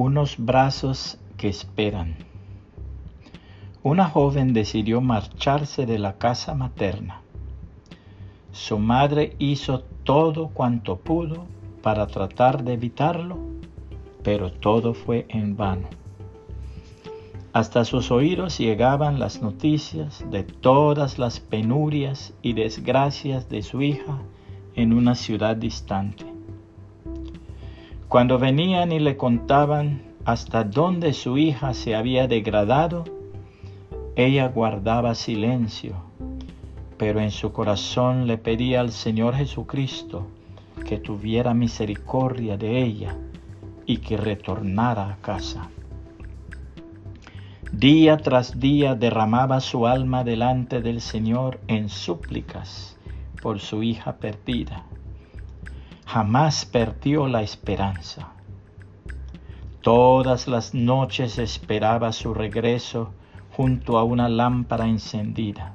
Unos brazos que esperan. Una joven decidió marcharse de la casa materna. Su madre hizo todo cuanto pudo para tratar de evitarlo, pero todo fue en vano. Hasta sus oídos llegaban las noticias de todas las penurias y desgracias de su hija en una ciudad distante. Cuando venían y le contaban hasta dónde su hija se había degradado, ella guardaba silencio, pero en su corazón le pedía al Señor Jesucristo que tuviera misericordia de ella y que retornara a casa. Día tras día derramaba su alma delante del Señor en súplicas por su hija perdida. Jamás perdió la esperanza. Todas las noches esperaba su regreso junto a una lámpara encendida.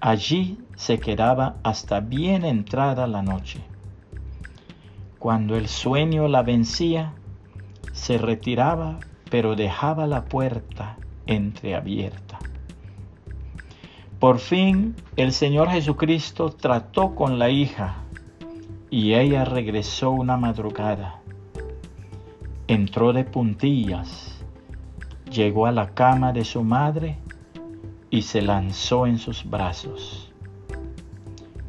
Allí se quedaba hasta bien entrada la noche. Cuando el sueño la vencía, se retiraba pero dejaba la puerta entreabierta. Por fin el Señor Jesucristo trató con la hija y ella regresó una madrugada. Entró de puntillas, llegó a la cama de su madre y se lanzó en sus brazos.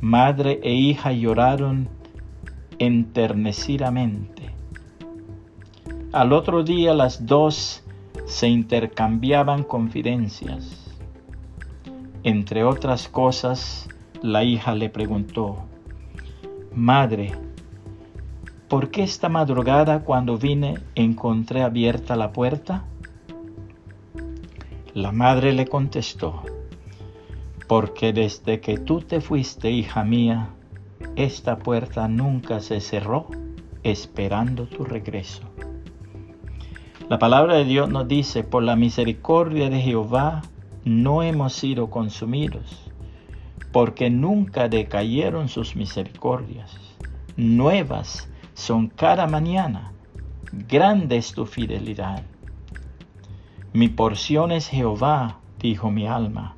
Madre e hija lloraron enternecidamente al otro día las dos se intercambiaban confidencias. Entre otras cosas, la hija le preguntó, Madre, ¿por qué esta madrugada cuando vine encontré abierta la puerta? La madre le contestó, porque desde que tú te fuiste, hija mía, esta puerta nunca se cerró esperando tu regreso. La palabra de Dios nos dice, por la misericordia de Jehová no hemos sido consumidos, porque nunca decayeron sus misericordias. Nuevas son cada mañana, grande es tu fidelidad. Mi porción es Jehová, dijo mi alma,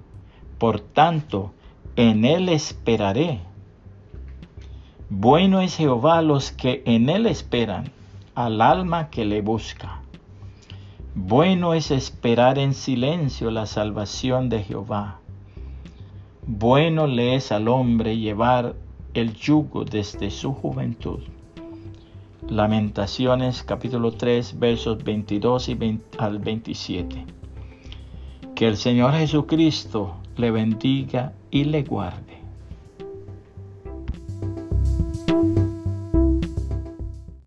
por tanto, en él esperaré. Bueno es Jehová los que en él esperan, al alma que le busca. Bueno es esperar en silencio la salvación de Jehová. Bueno le es al hombre llevar el yugo desde su juventud. Lamentaciones capítulo 3 versos 22 y al 27. Que el Señor Jesucristo le bendiga y le guarde.